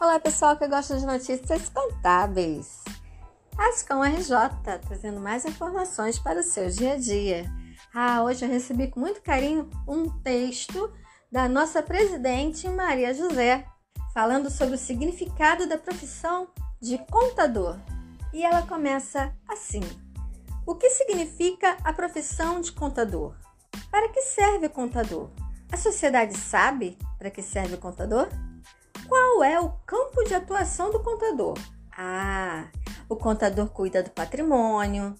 Olá, pessoal que gosta de notícias contábeis. Ascom RJ, trazendo mais informações para o seu dia a dia. Ah, hoje eu recebi com muito carinho um texto da nossa presidente Maria José, falando sobre o significado da profissão de contador. E ela começa assim: O que significa a profissão de contador? Para que serve o contador? A sociedade sabe para que serve o contador? Qual é o campo de atuação do contador? Ah, o contador cuida do patrimônio,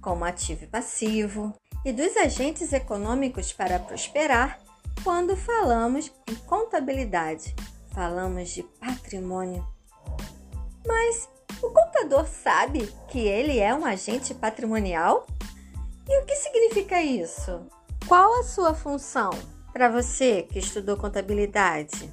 como ativo e passivo, e dos agentes econômicos para prosperar. Quando falamos em contabilidade, falamos de patrimônio. Mas o contador sabe que ele é um agente patrimonial? E o que significa isso? Qual a sua função? Para você que estudou contabilidade,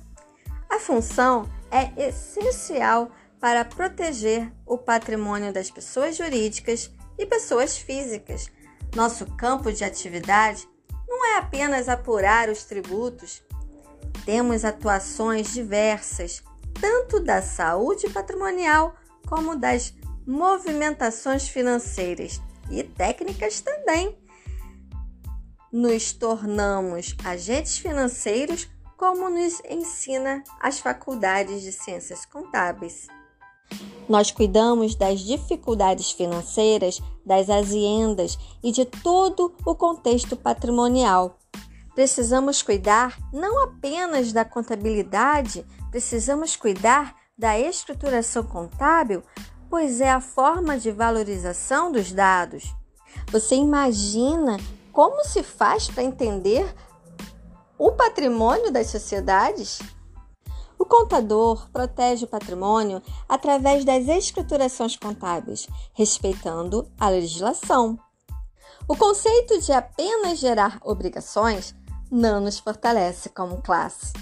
a função é essencial para proteger o patrimônio das pessoas jurídicas e pessoas físicas. Nosso campo de atividade não é apenas apurar os tributos, temos atuações diversas, tanto da saúde patrimonial como das movimentações financeiras e técnicas também. Nos tornamos agentes financeiros como nos ensina as faculdades de ciências contábeis. Nós cuidamos das dificuldades financeiras das aziendas e de todo o contexto patrimonial. Precisamos cuidar não apenas da contabilidade, precisamos cuidar da escrituração contábil, pois é a forma de valorização dos dados. Você imagina como se faz para entender o patrimônio das sociedades? O contador protege o patrimônio através das escriturações contábeis, respeitando a legislação. O conceito de apenas gerar obrigações não nos fortalece como classe.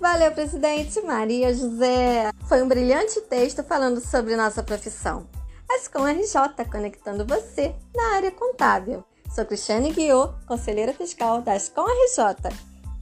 Valeu, presidente Maria José! Foi um brilhante texto falando sobre nossa profissão. Ascom RJ conectando você na área contábil. Sou Cristiane Guiot, conselheira fiscal da Ascom RJ